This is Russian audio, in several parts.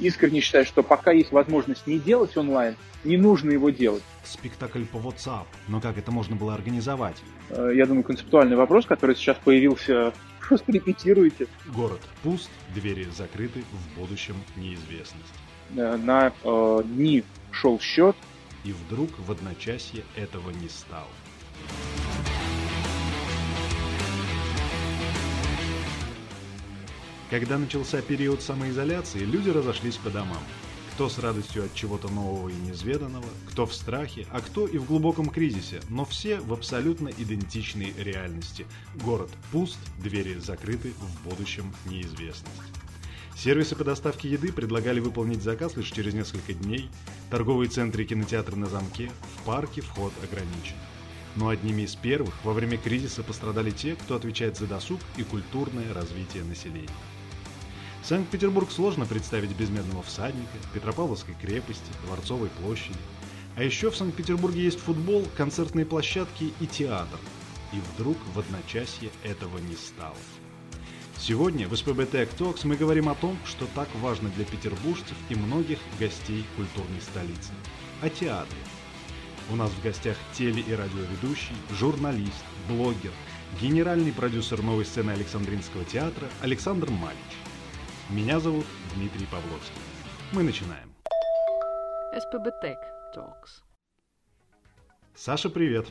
искренне считаю, что пока есть возможность не делать онлайн, не нужно его делать. Спектакль по WhatsApp. Но как это можно было организовать? Э, я думаю, концептуальный вопрос, который сейчас появился. Просто репетируйте. Город пуст, двери закрыты, в будущем неизвестность. Э, на э, дни шел счет. И вдруг в одночасье этого не стало. Когда начался период самоизоляции, люди разошлись по домам. Кто с радостью от чего-то нового и неизведанного, кто в страхе, а кто и в глубоком кризисе, но все в абсолютно идентичной реальности. Город пуст, двери закрыты, в будущем неизвестность. Сервисы по доставке еды предлагали выполнить заказ лишь через несколько дней, торговые центры и кинотеатры на замке, в парке вход ограничен. Но одними из первых во время кризиса пострадали те, кто отвечает за досуг и культурное развитие населения. Санкт-Петербург сложно представить без Медного всадника, Петропавловской крепости, Дворцовой площади. А еще в Санкт-Петербурге есть футбол, концертные площадки и театр. И вдруг в одночасье этого не стало. Сегодня в СПБ Tech Talks мы говорим о том, что так важно для петербуржцев и многих гостей культурной столицы. О театре. У нас в гостях теле- и радиоведущий, журналист, блогер, генеральный продюсер новой сцены Александринского театра Александр Малич. Меня зовут Дмитрий Павловский. Мы начинаем. СПБ Tech Talks. Саша, привет.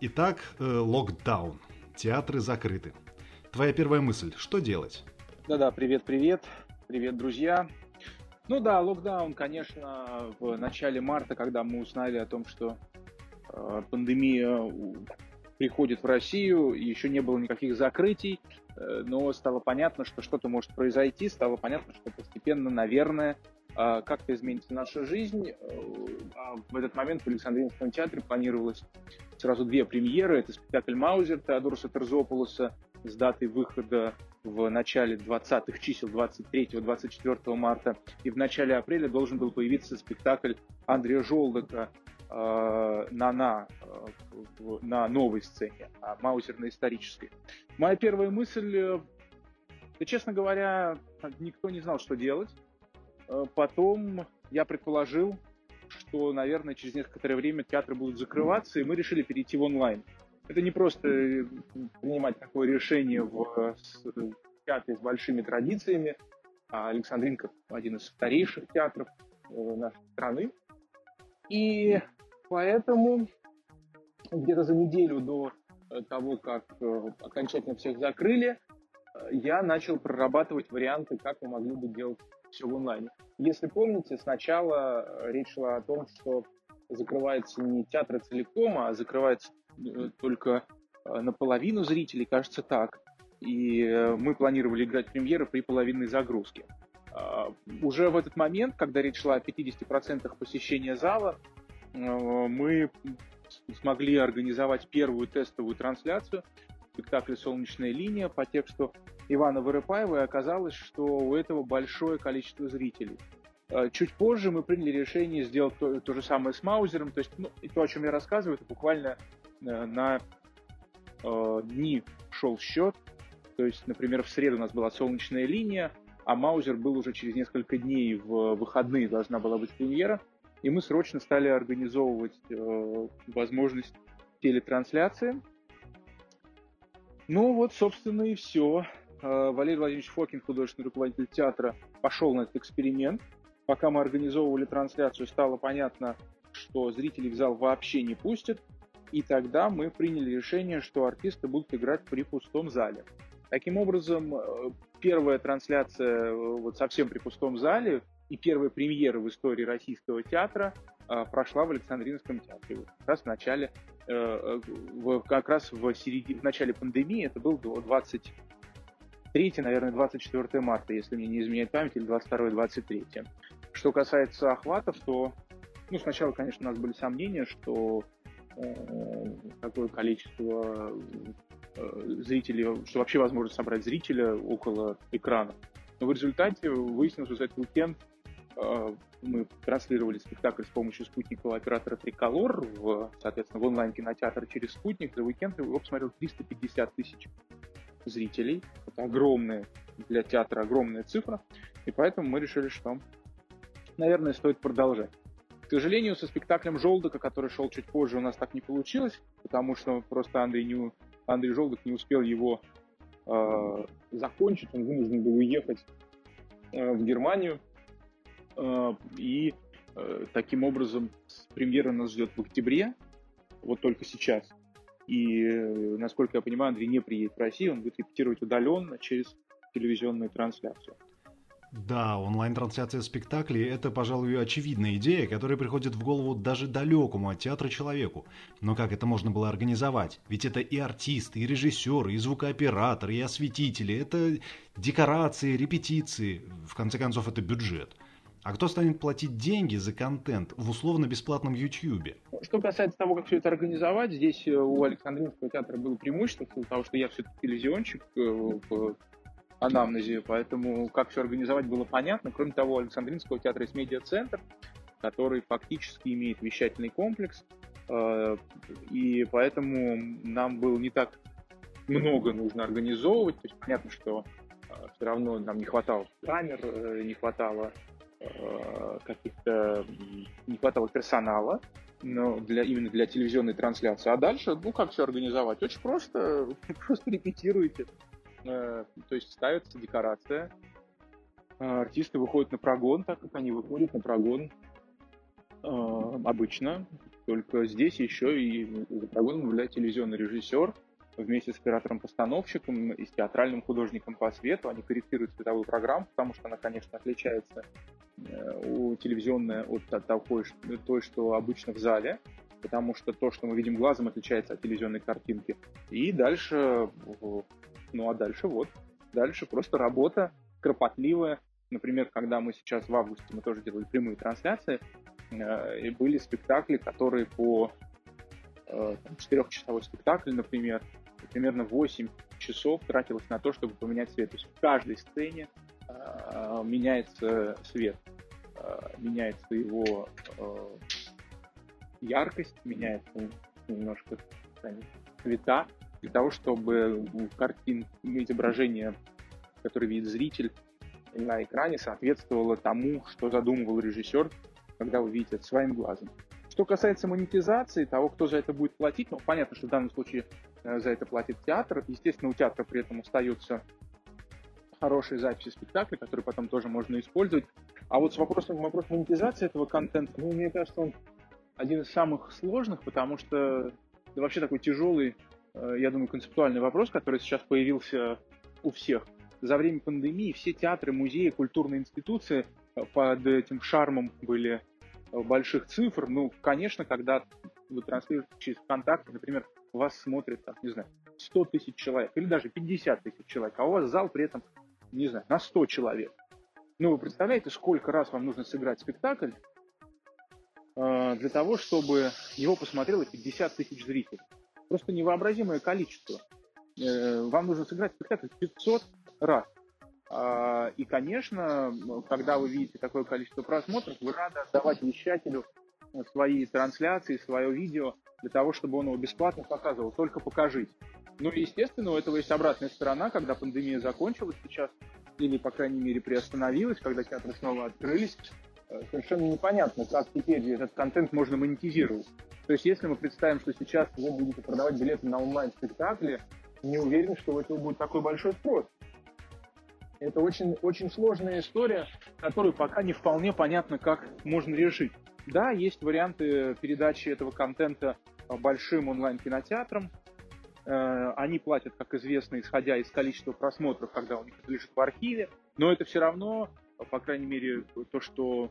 Итак, э, локдаун. Театры закрыты. Твоя первая мысль, что делать? Да-да, привет-привет. Привет, друзья. Ну да, локдаун, конечно, в начале марта, когда мы узнали о том, что э, пандемия приходит в Россию, еще не было никаких закрытий, но стало понятно, что что-то может произойти, стало понятно, что постепенно, наверное, э, как-то изменится наша жизнь. Э, а в этот момент в Александринском театре планировалось сразу две премьеры. Это спектакль «Маузер» Теодороса Терзополоса с датой выхода в начале 20-х чисел 23-24 марта. И в начале апреля должен был появиться спектакль Андрея Желдока Э, на, на, э, на новой сцене, а Маузер на исторической. Моя первая мысль, э, да, честно говоря, никто не знал, что делать. Потом я предположил, что, наверное, через некоторое время театры будут закрываться, и мы решили перейти в онлайн. Это не просто принимать такое решение в театре с большими традициями, а Александринка один из старейших театров нашей страны. И Поэтому где-то за неделю до э, того, как э, окончательно всех закрыли, э, я начал прорабатывать варианты, как мы могли бы делать все в онлайне. Если помните, сначала речь шла о том, что закрывается не театры целиком, а закрывается только наполовину зрителей, кажется так. И мы планировали играть премьеры при половинной загрузке. Уже в этот момент, когда речь шла о 50% посещения зала, мы смогли организовать первую тестовую трансляцию спектакля «Солнечная линия» по тексту Ивана Вырыпаева, и оказалось, что у этого большое количество зрителей. Э, чуть позже мы приняли решение сделать то, то же самое с Маузером, то есть ну, и то, о чем я рассказываю, это буквально э, на э, дни шел счет, то есть, например, в среду у нас была «Солнечная линия», а Маузер был уже через несколько дней в выходные, должна была быть премьера – и мы срочно стали организовывать э, возможность телетрансляции. Ну вот, собственно, и все. Э, Валерий Владимирович Фокин, художественный руководитель театра, пошел на этот эксперимент. Пока мы организовывали трансляцию, стало понятно, что зрителей в зал вообще не пустят. И тогда мы приняли решение, что артисты будут играть при пустом зале. Таким образом, э, первая трансляция э, вот совсем при пустом зале и первая премьера в истории российского театра э, прошла в Александринском театре. Вот как раз в начале, э, в, как раз в, середине, в начале пандемии, это был 23, наверное, 24 марта, если мне не изменяет память, или 22-23. Что касается охватов, то ну, сначала, конечно, у нас были сомнения, что э, такое количество э, зрителей, что вообще возможно собрать зрителя около экрана. Но в результате выяснилось, что за этот уикенд Э, мы транслировали спектакль с помощью спутникового оператора Триколор, в, соответственно, в онлайн-кинотеатр через спутник. За уикенд его посмотрел 350 тысяч зрителей. Это огромная для театра огромная цифра. И поэтому мы решили, что наверное, стоит продолжать. К сожалению, со спектаклем Желдока, который шел чуть позже, у нас так не получилось, потому что просто Андрей, не, Андрей Желдок не успел его э, закончить, он вынужден был уехать э, в Германию, э, и э, таким образом премьера нас ждет в октябре, вот только сейчас. И, э, насколько я понимаю, Андрей не приедет в Россию, он будет репетировать удаленно через телевизионную трансляцию. Да, онлайн-трансляция спектаклей – это, пожалуй, очевидная идея, которая приходит в голову даже далекому от театра человеку. Но как это можно было организовать? Ведь это и артисты, и режиссеры, и звукооператоры, и осветители, это декорации, репетиции. В конце концов, это бюджет. А кто станет платить деньги за контент в условно-бесплатном YouTube? Что касается того, как все это организовать, здесь э, у Александринского театра было преимущество, потому что я все-таки телевизионщик э, в анамнезе, поэтому как все организовать было понятно. Кроме того, у Александринского театра есть медиа-центр, который фактически имеет вещательный комплекс, э, и поэтому нам было не так много нужно организовывать. То есть понятно, что все равно нам не хватало камер, не хватало Э, каких-то не хватало персонала, но для, именно для телевизионной трансляции. А дальше, ну, как все организовать? Очень просто, просто репетируете. Э, то есть ставится декорация, э, артисты выходят на прогон, так как они выходят на прогон обычно. Только здесь еще и за прогоном является телевизионный режиссер, вместе с оператором-постановщиком и с театральным художником по свету. Они корректируют световую программу, потому что она, конечно, отличается э, у телевизионная от той, той, что обычно в зале, потому что то, что мы видим глазом, отличается от телевизионной картинки. И дальше, ну а дальше вот, дальше просто работа кропотливая. Например, когда мы сейчас в августе, мы тоже делали прямые трансляции, э, и были спектакли, которые по э, четырехчасовой спектакль, например, примерно 8 часов тратилось на то, чтобы поменять цвет. То есть в каждой сцене э, меняется свет, э, меняется его э, яркость, меняется немножко цвета, для того, чтобы картин, изображение, которое видит зритель на экране, соответствовало тому, что задумывал режиссер, когда вы видите это своим глазом. Что касается монетизации, того, кто за это будет платить, ну, понятно, что в данном случае Э, за это платит театр. Естественно, у театра при этом остаются хорошие записи спектакля, которые потом тоже можно использовать. А вот с вопросом, вопрос монетизации этого контента, ну, мне кажется, он один из самых сложных, потому что да, вообще такой тяжелый, э, я думаю, концептуальный вопрос, который сейчас появился у всех. За время пандемии все театры, музеи, культурные институции э, под этим шармом были больших цифр. Ну, конечно, когда вы транслируете через ВКонтакте, например, вас смотрит, там, не знаю, 100 тысяч человек или даже 50 тысяч человек, а у вас зал при этом, не знаю, на 100 человек. Ну, вы представляете, сколько раз вам нужно сыграть спектакль э, для того, чтобы его посмотрело 50 тысяч зрителей? Просто невообразимое количество. Э, вам нужно сыграть спектакль 500 раз. Э, и, конечно, когда вы видите такое количество просмотров, вы рады отдавать вещателю свои трансляции, свое видео для того, чтобы он его бесплатно показывал. Только покажите. Ну и, естественно, у этого есть обратная сторона, когда пандемия закончилась сейчас, или, по крайней мере, приостановилась, когда театры снова открылись, э, совершенно непонятно, как теперь этот контент можно монетизировать. То есть, если мы представим, что сейчас вы будете продавать билеты на онлайн-спектакли, не уверен, что у этого будет такой большой спрос. Это очень, очень сложная история, которую пока не вполне понятно, как можно решить. Да, есть варианты передачи этого контента большим онлайн-кинотеатрам. Э, они платят, как известно, исходя из количества просмотров, когда у них это лежит в архиве. Но это все равно, по крайней мере, то, что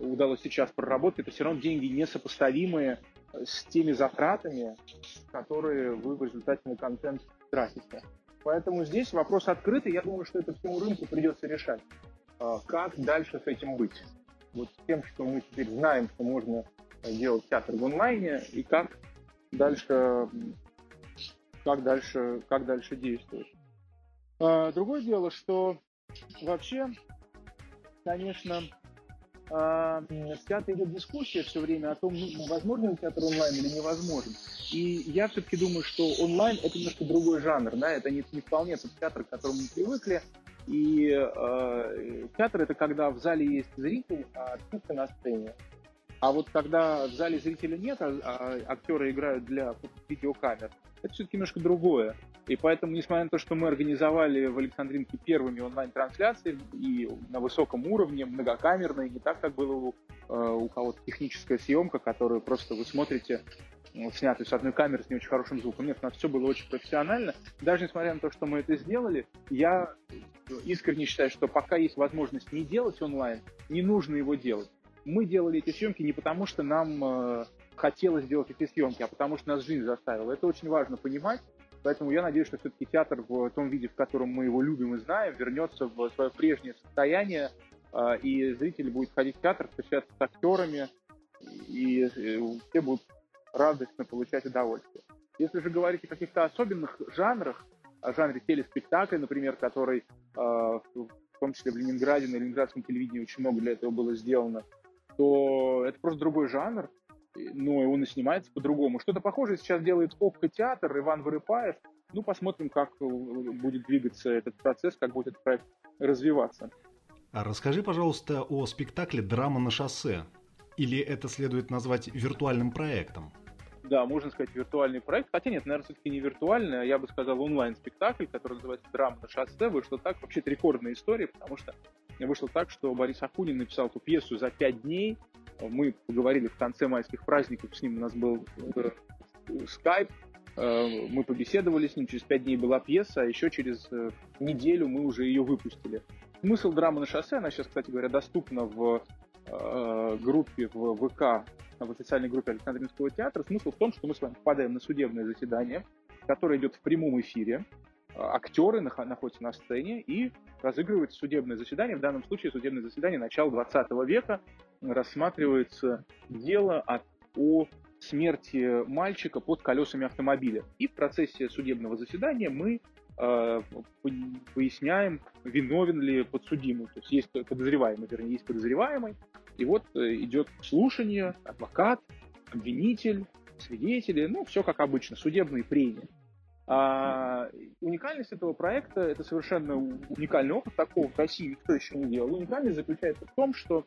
удалось сейчас проработать, это все равно деньги несопоставимые с теми затратами, которые вы в результате на контент тратите. Поэтому здесь вопрос открытый. Я думаю, что это всему рынку придется решать. Э, как дальше с этим быть? вот с тем, что мы теперь знаем, что можно делать театр в онлайне и как дальше, как дальше, как дальше действовать. А, другое дело, что вообще, конечно, а, в театре идет дискуссия все время о том, ну, возможно ли театр онлайн или невозможен. И я все-таки думаю, что онлайн это немножко другой жанр, да, это не, не вполне тот театр, к которому мы привыкли, И э, театр это когда в зале есть зритель, а артисты на сцене. А вот когда в зале зрителя нет, а, а актеры играют для видеокамер, это все-таки немножко другое. И поэтому, несмотря на то, что мы организовали в Александринке первыми онлайн-трансляции и на высоком уровне, многокамерные, не так, как было у, э, у кого-то техническая съемка, которую просто вы смотрите снятую с одной камеры с не очень хорошим звуком. Нет, у нас все было очень профессионально. Даже несмотря на то, что мы это сделали, я искренне считаю, что пока есть возможность не делать онлайн, не нужно его делать. Мы делали эти съемки не потому, что нам э, хотелось сделать эти съемки, а потому что нас жизнь заставила. Это очень важно понимать. Поэтому я надеюсь, что все-таки театр в том виде, в котором мы его любим и знаем, вернется в свое прежнее состояние, э, и зрители будут ходить в театр, встречаться с актерами, и все будут радостно получать удовольствие. Если же говорить о каких-то особенных жанрах, о жанре телеспектакля, например, который э, в том числе в Ленинграде, на ленинградском телевидении очень много для этого было сделано, то это просто другой жанр, но он и снимается по-другому. Что-то похожее сейчас делает Опка театр, Иван Вырыпаев. Ну, посмотрим, как э, будет двигаться этот процесс, как будет этот проект развиваться. А расскажи, пожалуйста, о спектакле «Драма на шоссе». Или это следует назвать виртуальным проектом? да, можно сказать, виртуальный проект. Хотя нет, наверное, все-таки не виртуальный, а я бы сказал онлайн-спектакль, который называется «Драма на шоссе». Вышло так, вообще это рекордная история, потому что вышло так, что Борис Акунин написал эту пьесу за пять дней. Мы поговорили в конце майских праздников, с ним у нас был э, скайп, э, мы побеседовали с ним, через пять дней была пьеса, а еще через э, неделю мы уже ее выпустили. Смысл драмы на шоссе, она сейчас, кстати говоря, доступна в группе в ВК в официальной группе Александринского театра. Смысл в том, что мы с вами попадаем на судебное заседание, которое идет в прямом эфире. Актеры находятся на сцене и разыгрывают судебное заседание. В данном случае судебное заседание начала 20 века рассматривается дело о, о смерти мальчика под колесами автомобиля. И в процессе судебного заседания мы э, поясняем, виновен ли подсудимый. То есть есть подозреваемый, вернее, есть подозреваемый, и вот э, идет слушание, адвокат, обвинитель, свидетели, ну, все как обычно, судебные прения. А уникальность этого проекта, это совершенно уникальный опыт, такого в России никто еще не делал. Уникальность заключается в том, что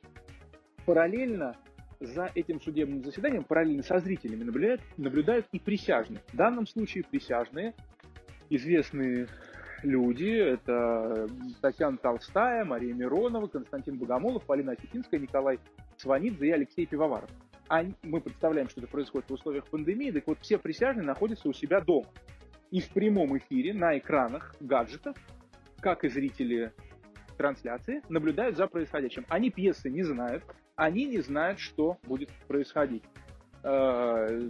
параллельно за этим судебным заседанием, параллельно со зрителями наблюдают, наблюдают и присяжные. В данном случае присяжные, известные люди. Это Татьяна Толстая, Мария Миронова, Константин Богомолов, Полина Осетинская, Николай Сванидзе и Алексей Пивоваров. А мы представляем, что это происходит в условиях пандемии, так вот все присяжные находятся у себя дома. И в прямом эфире на экранах гаджетов, как и зрители трансляции, наблюдают за происходящим. Они пьесы не знают, они не знают, что будет происходить. Э,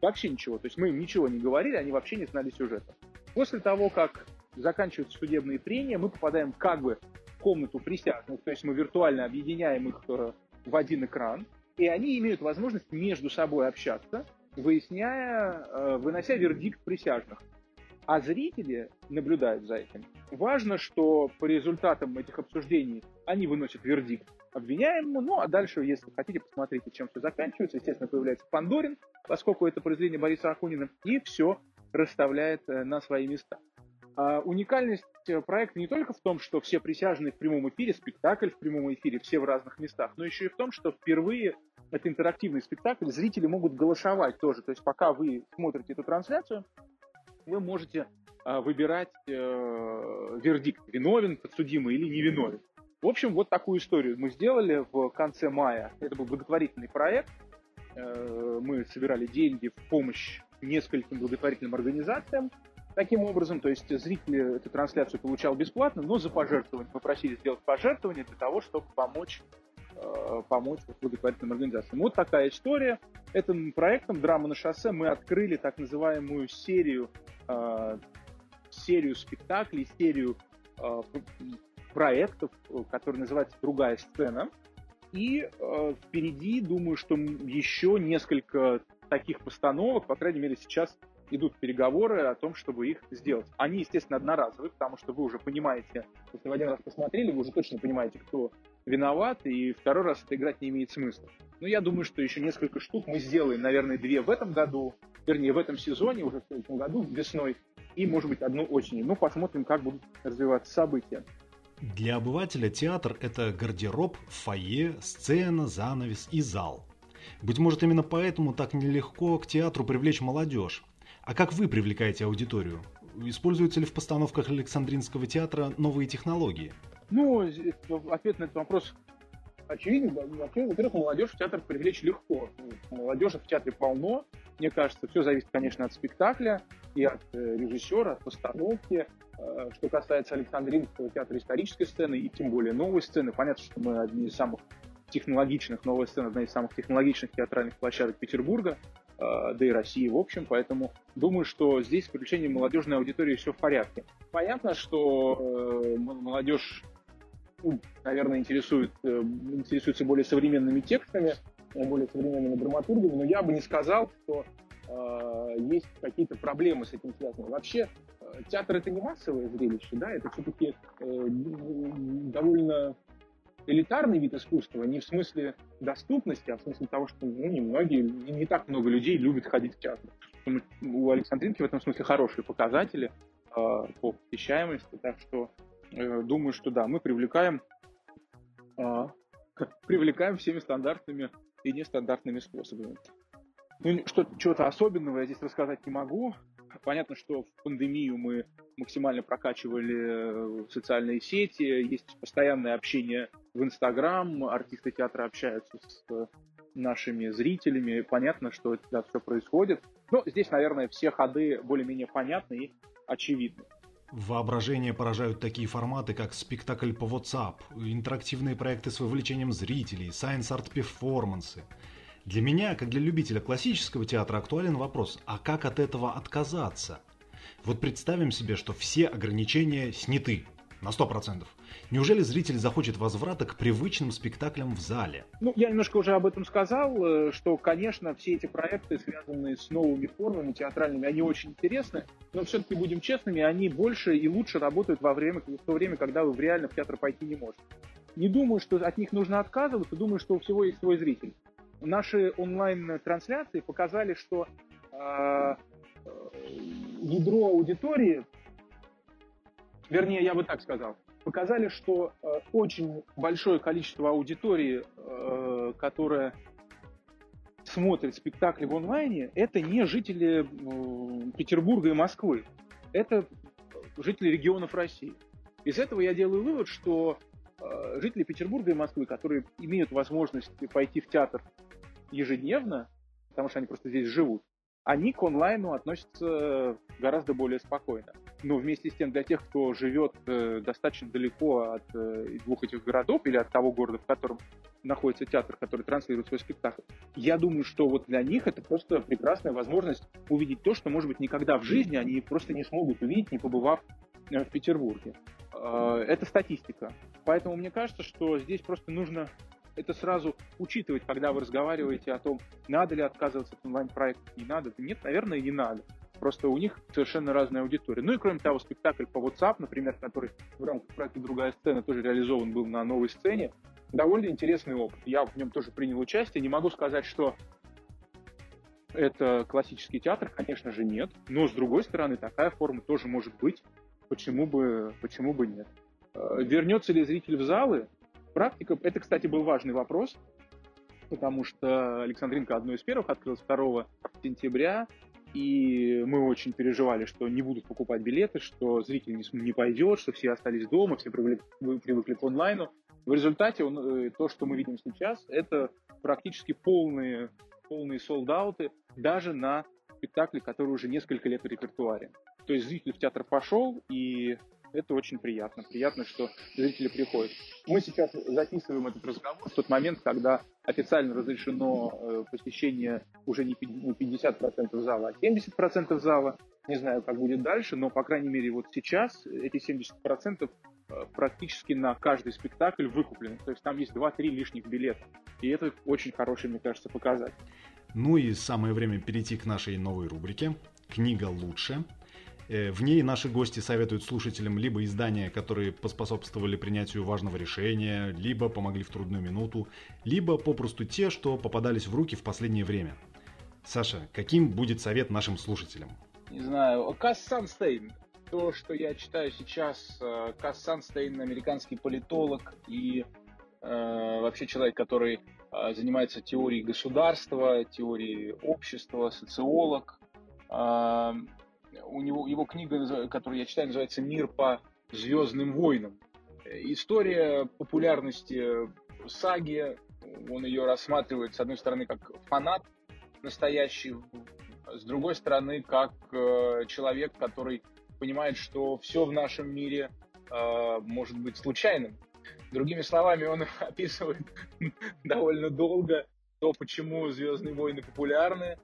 вообще ничего. То есть мы им ничего не говорили, они вообще не знали сюжета. После того, как заканчиваются судебные прения, мы попадаем как бы в комнату присяжных, то есть мы виртуально объединяем их э, в один экран, и они имеют возможность между собой общаться, выясняя, э, вынося вердикт присяжных. А зрители наблюдают за этим. Важно, что по результатам этих обсуждений они выносят вердикт обвиняемому, ну а дальше, если хотите, посмотрите, чем все заканчивается. Естественно, появляется Пандорин, поскольку это произведение Бориса Акунина, и все расставляет э, на свои места. А уникальность э, проекта не только в том, что все присяжные в прямом эфире, спектакль в прямом эфире, все в разных местах, но еще и в том, что впервые это интерактивный спектакль, зрители могут голосовать тоже. То есть пока вы смотрите эту трансляцию, вы можете э, выбирать э, вердикт, виновен подсудимый или невиновен. В общем, вот такую историю мы сделали в конце мая. Это был благотворительный проект. Э, мы собирали деньги в помощь нескольким благотворительным организациям. Таким образом, то есть зрители эту трансляцию получал бесплатно, но за пожертвование попросили сделать пожертвование для того, чтобы помочь э, помочь благотворительным организациям. Вот такая история. Этим проектом «Драма на шоссе» мы открыли так называемую серию, э, серию спектаклей, серию проектов, который называется «Другая сцена». И э, впереди, думаю, что еще несколько таких постановок, по крайней мере, сейчас идут переговоры о том, чтобы их сделать. Они, естественно, одноразовые, потому что вы уже понимаете, если вы один раз посмотрели, вы уже точно понимаете, кто виноват, и второй раз это играть не имеет смысла. Но я думаю, что еще несколько штук мы сделаем, наверное, две в этом году, вернее, в этом сезоне, уже в следующем году, весной, и, может быть, одну осенью. Ну, посмотрим, как будут развиваться события. Для обывателя театр – это гардероб, фойе, сцена, занавес и зал. Быть может, именно поэтому так нелегко к театру привлечь молодежь. А как вы привлекаете аудиторию? Используются ли в постановках Александринского театра новые технологии? Ну, ответ на этот вопрос очевиден. Во-первых, молодежь в театр привлечь легко. Молодежи в театре полно. Мне кажется, все зависит, конечно, от спектакля и от э, режиссера, от постановки. Э, что касается Александринского театра исторической сцены и тем более новой сцены, понятно, что мы одни из самых технологичных, новая сцена одна из самых технологичных театральных площадок Петербурга, э, да и России в общем, поэтому думаю, что здесь с привлечением молодежной аудитории все в порядке. Понятно, что молодежь ну, наверное, интересует, интересуется более современными текстами, более современными драматургами, но я бы не сказал, что э, есть какие-то проблемы с этим связаны. Вообще, э, театр это не массовое зрелище, да, это все-таки э, довольно элитарный вид искусства, не в смысле доступности, а в смысле того, что ну, немногие, не, так много людей любят ходить в театр. У Александринки в этом смысле хорошие показатели э, по посещаемости, так что э, думаю, что да, мы привлекаем, э, привлекаем всеми стандартными и нестандартными способами. Ну, что, чего-то особенного я здесь рассказать не могу. Понятно, что в пандемию мы максимально прокачивали э, социальные сети, есть постоянное общение в Инстаграм, артисты театра общаются с э, нашими зрителями, понятно, что это все происходит. Но здесь, наверное, все ходы более-менее понятны и очевидны. Воображение поражают такие форматы, как спектакль по WhatsApp, интерактивные проекты с вовлечением зрителей, science-art-перформансы. Для меня, как для любителя классического театра, актуален вопрос, а как от этого отказаться? Вот представим себе, что все ограничения сняты, на 100%. Неужели зритель захочет возврата к привычным спектаклям в зале? Ну, я немножко уже об этом сказал, э, что, конечно, все эти проекты, связанные с новыми формами театральными, они очень интересны, но все-таки, будем честными, они больше и лучше работают во время, в то время, когда вы реально в театр пойти не можете. Не думаю, что от них нужно отказываться, думаю, что у всего есть свой зритель. Наши онлайн-трансляции показали, что э, э ядро аудитории вернее, я бы так сказал, показали, что э, очень большое количество аудитории, э, которая смотрит спектакли в онлайне, это не жители э, Петербурга и Москвы, это жители регионов России. Из этого я делаю вывод, что э, жители Петербурга и Москвы, которые имеют возможность пойти в театр ежедневно, потому что они просто здесь живут, они к онлайну относятся гораздо более спокойно. Но вместе с тем для тех, кто живет э, достаточно далеко от э, двух этих городов или от того города, в котором находится театр, который транслирует свой спектакль, я думаю, что вот для них это просто прекрасная возможность увидеть то, что, может быть, никогда в жизни они просто не смогут увидеть, не побывав э, в Петербурге. Э, это статистика. Поэтому мне кажется, что здесь просто нужно это сразу учитывать, когда вы разговариваете о том, надо ли отказываться от онлайн-проекта, не надо. Нет, наверное, не надо. Просто у них совершенно разная аудитория. Ну и кроме того, спектакль по WhatsApp, например, который в рамках проекта «Другая сцена» тоже реализован был на новой сцене, довольно интересный опыт. Я в нем тоже принял участие. Не могу сказать, что это классический театр, конечно же, нет. Но, с другой стороны, такая форма тоже может быть. Почему бы, почему бы нет? Э, вернется ли зритель в залы? Практика. Это, кстати, был важный вопрос, потому что Александринка одной из первых открылась 2 сентября, и мы очень переживали, что не будут покупать билеты, что зритель не, не пойдет, что все остались дома, все привыкли, привыкли к онлайну. В результате он, э, то, что мы видим сейчас, это практически полные, полные солдаты даже на спектакле, который уже несколько лет в репертуаре. То есть зритель в театр пошел, и это очень приятно. Приятно, что зрители приходят. Мы сейчас записываем этот разговор в тот момент, когда официально разрешено э, посещение уже не 50% зала, а 70% зала. Не знаю, как будет дальше, но, по крайней мере, вот сейчас эти 70% э, практически на каждый спектакль выкуплены. То есть там есть 2-3 лишних билета. И это очень хороший, мне кажется, показатель. Ну и самое время перейти к нашей новой рубрике «Книга лучше». Э, в ней наши гости советуют слушателям либо издания, которые поспособствовали принятию важного решения, либо помогли в трудную минуту, либо попросту те, что попадались в руки в последнее время. Саша, каким будет совет нашим слушателям? Не знаю, Касс Санстейн. то, что я читаю сейчас, э, Касс Санстейн, американский политолог и э, вообще человек, который э, занимается теорией государства, теорией общества, социолог. Э, у него его книга, которую я читаю, называется «Мир по звездным войнам». История популярности саги, он ее рассматривает, с одной стороны, как фанат настоящий, с другой стороны, как э, человек, который понимает, что все в нашем мире э, может быть случайным. Другими словами, он описывает довольно долго то, почему Звездные войны популярны,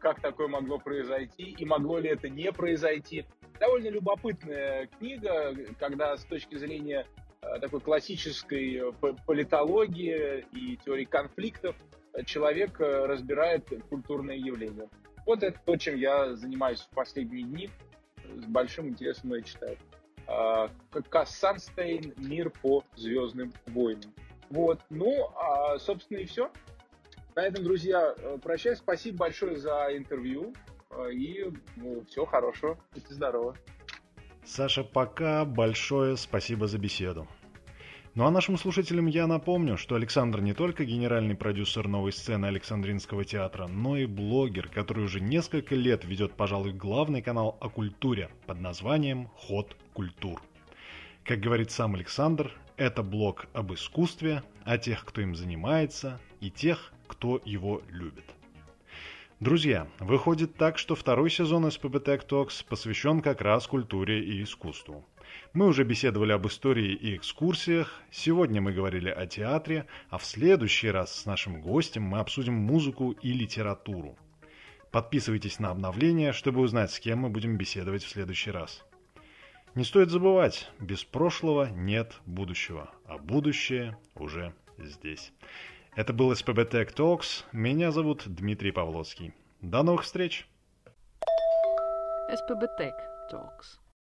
как такое могло произойти и могло ли это не произойти. Довольно любопытная книга, когда с точки зрения э, такой классической э, политологии и теории конфликтов человек э, разбирает культурные явления. Вот это то, чем я занимаюсь в последние дни. С большим интересом я читаю. А, Касс Санстейн «Мир по звездным войнам». Вот, ну, а, собственно, и все. На этом, друзья, э, прощаюсь. Спасибо большое за интервью. Э, и ну, всего хорошего. Будьте здоровы. Саша, пока. Большое спасибо за беседу. Ну а нашим слушателям я напомню, что Александр не только генеральный продюсер новой сцены Александринского театра, но и блогер, который уже несколько лет ведет, пожалуй, главный канал о культуре под названием «Ход культур». Как говорит сам Александр, это блог об искусстве, о тех, кто им занимается, и тех, кто его любит. Друзья, выходит так, что второй сезон СПБ Tech Talks посвящен как раз культуре и искусству – мы уже беседовали об истории и экскурсиях, сегодня мы говорили о театре, а в следующий раз с нашим гостем мы обсудим музыку и литературу. Подписывайтесь на обновления, чтобы узнать, с кем мы будем беседовать в следующий раз. Не стоит забывать, без прошлого нет будущего, а будущее уже здесь. Это был СПБ Tech Talks. Меня зовут Дмитрий Павловский. До новых встреч! СПБ Tech Talks.